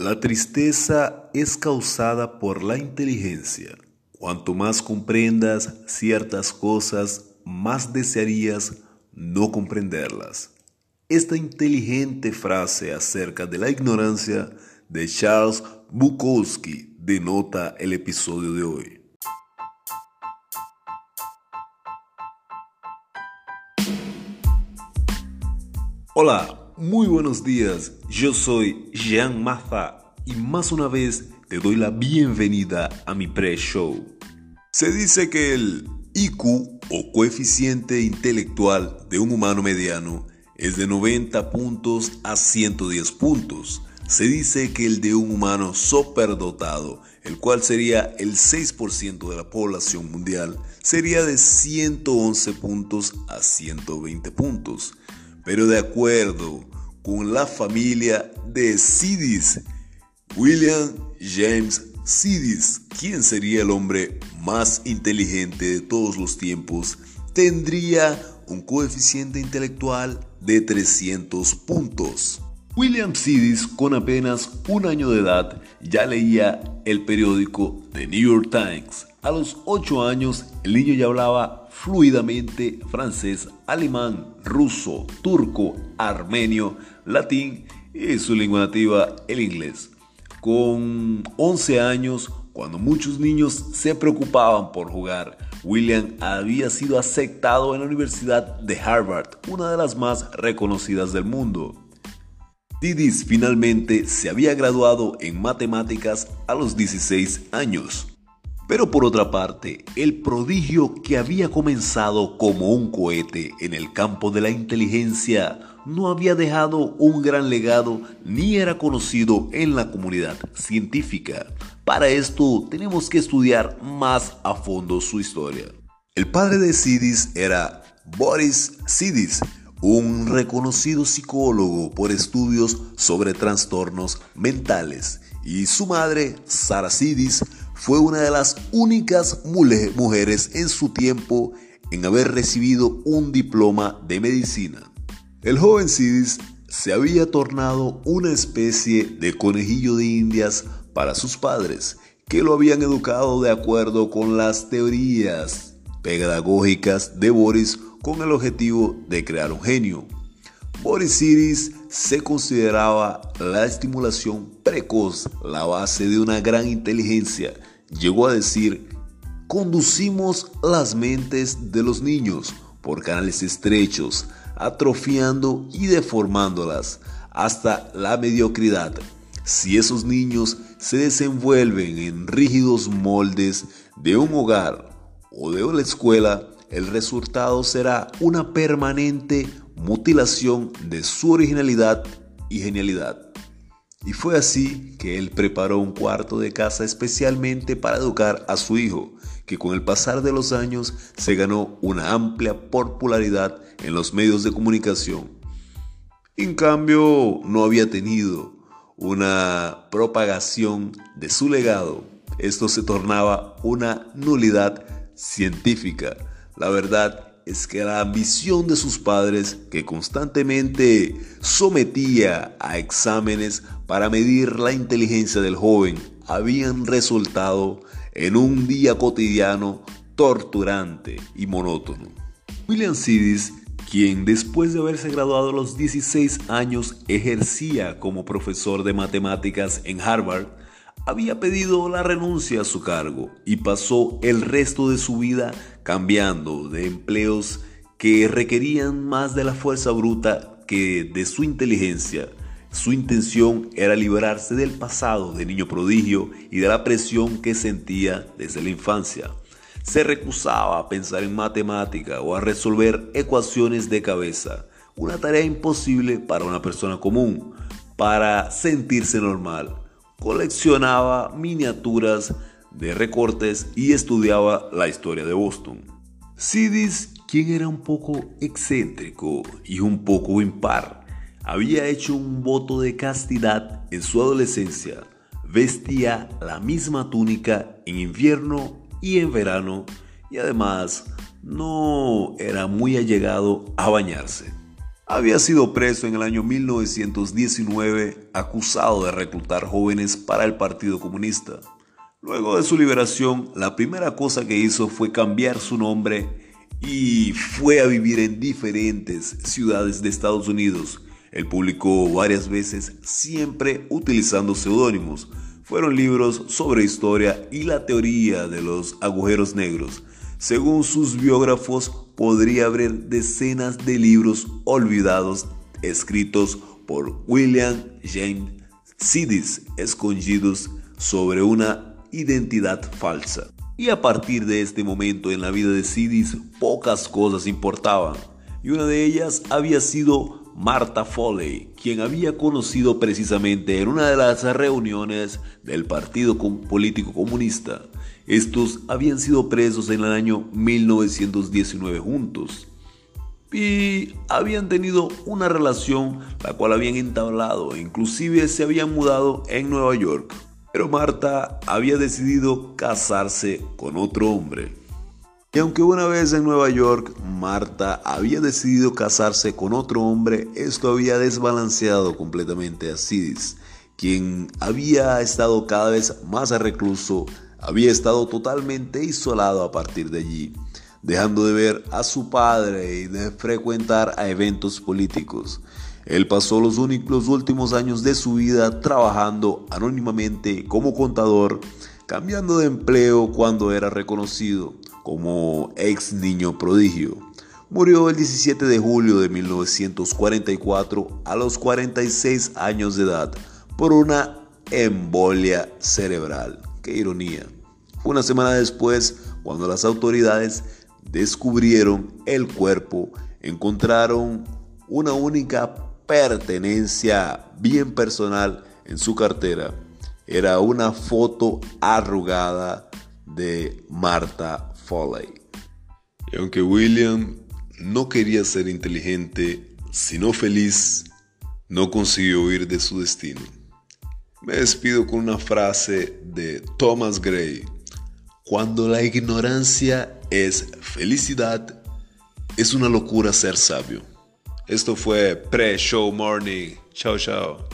La tristeza es causada por la inteligencia. Cuanto más comprendas ciertas cosas, más desearías no comprenderlas. Esta inteligente frase acerca de la ignorancia de Charles Bukowski denota el episodio de hoy. Hola, muy buenos días, yo soy Jean Maza y más una vez te doy la bienvenida a mi pre-show. Se dice que el IQ o coeficiente intelectual de un humano mediano es de 90 puntos a 110 puntos. Se dice que el de un humano superdotado, el cual sería el 6% de la población mundial, sería de 111 puntos a 120 puntos. Pero de acuerdo con la familia de Sidis. William James Sidis, quien sería el hombre más inteligente de todos los tiempos, tendría un coeficiente intelectual de 300 puntos. William Sidis, con apenas un año de edad, ya leía el periódico The New York Times. A los 8 años, el niño ya hablaba fluidamente francés, alemán, ruso, turco, armenio, latín y su lengua nativa, el inglés. Con 11 años, cuando muchos niños se preocupaban por jugar, William había sido aceptado en la Universidad de Harvard, una de las más reconocidas del mundo. Didis finalmente se había graduado en matemáticas a los 16 años. Pero por otra parte, el prodigio que había comenzado como un cohete en el campo de la inteligencia no había dejado un gran legado ni era conocido en la comunidad científica. Para esto tenemos que estudiar más a fondo su historia. El padre de Sidis era Boris Sidis, un reconocido psicólogo por estudios sobre trastornos mentales, y su madre, Sara Sidis, fue una de las únicas mujeres en su tiempo en haber recibido un diploma de medicina. El joven Sidis se había tornado una especie de conejillo de indias para sus padres, que lo habían educado de acuerdo con las teorías pedagógicas de Boris con el objetivo de crear un genio. Boris Sidis se consideraba la estimulación precoz la base de una gran inteligencia llegó a decir, conducimos las mentes de los niños por canales estrechos, atrofiando y deformándolas hasta la mediocridad. Si esos niños se desenvuelven en rígidos moldes de un hogar o de una escuela, el resultado será una permanente mutilación de su originalidad y genialidad. Y fue así que él preparó un cuarto de casa especialmente para educar a su hijo, que con el pasar de los años se ganó una amplia popularidad en los medios de comunicación. En cambio, no había tenido una propagación de su legado. Esto se tornaba una nulidad científica. La verdad es que la ambición de sus padres, que constantemente sometía a exámenes para medir la inteligencia del joven, habían resultado en un día cotidiano torturante y monótono. William Sidis, quien después de haberse graduado a los 16 años ejercía como profesor de matemáticas en Harvard, había pedido la renuncia a su cargo y pasó el resto de su vida cambiando de empleos que requerían más de la fuerza bruta que de su inteligencia. Su intención era liberarse del pasado de niño prodigio y de la presión que sentía desde la infancia. Se recusaba a pensar en matemática o a resolver ecuaciones de cabeza, una tarea imposible para una persona común, para sentirse normal coleccionaba miniaturas de recortes y estudiaba la historia de Boston. Sidis, quien era un poco excéntrico y un poco impar, había hecho un voto de castidad en su adolescencia. Vestía la misma túnica en invierno y en verano y además no era muy allegado a bañarse. Había sido preso en el año 1919 acusado de reclutar jóvenes para el Partido Comunista. Luego de su liberación, la primera cosa que hizo fue cambiar su nombre y fue a vivir en diferentes ciudades de Estados Unidos. Él publicó varias veces, siempre utilizando seudónimos. Fueron libros sobre historia y la teoría de los agujeros negros. Según sus biógrafos, podría haber decenas de libros olvidados escritos por William James Sidis, escondidos sobre una identidad falsa. Y a partir de este momento en la vida de Sidis, pocas cosas importaban. Y una de ellas había sido Martha Foley, quien había conocido precisamente en una de las reuniones del Partido Político Comunista. Estos habían sido presos en el año 1919 juntos y habían tenido una relación la cual habían entablado inclusive se habían mudado en Nueva York. Pero Marta había decidido casarse con otro hombre. Y aunque una vez en Nueva York Marta había decidido casarse con otro hombre, esto había desbalanceado completamente a Sidis, quien había estado cada vez más recluso había estado totalmente isolado a partir de allí, dejando de ver a su padre y de frecuentar a eventos políticos. Él pasó los, únicos, últimos años de su vida trabajando anónimamente como contador, cambiando de empleo cuando era reconocido como ex niño prodigio. Murió el 17 de julio de 1944 a los 46 años de edad por una embolia cerebral. Qué ironía. Una semana después, cuando las autoridades descubrieron el cuerpo, encontraron una única pertenencia bien personal en su cartera. Era una foto arrugada de Martha Foley. Y aunque William no quería ser inteligente, sino feliz, no consiguió huir de su destino. Me despido con una frase de Thomas Gray. Cuando la ignorancia es felicidad, es una locura ser sabio. Esto fue Pre-Show Morning. Chao, chao.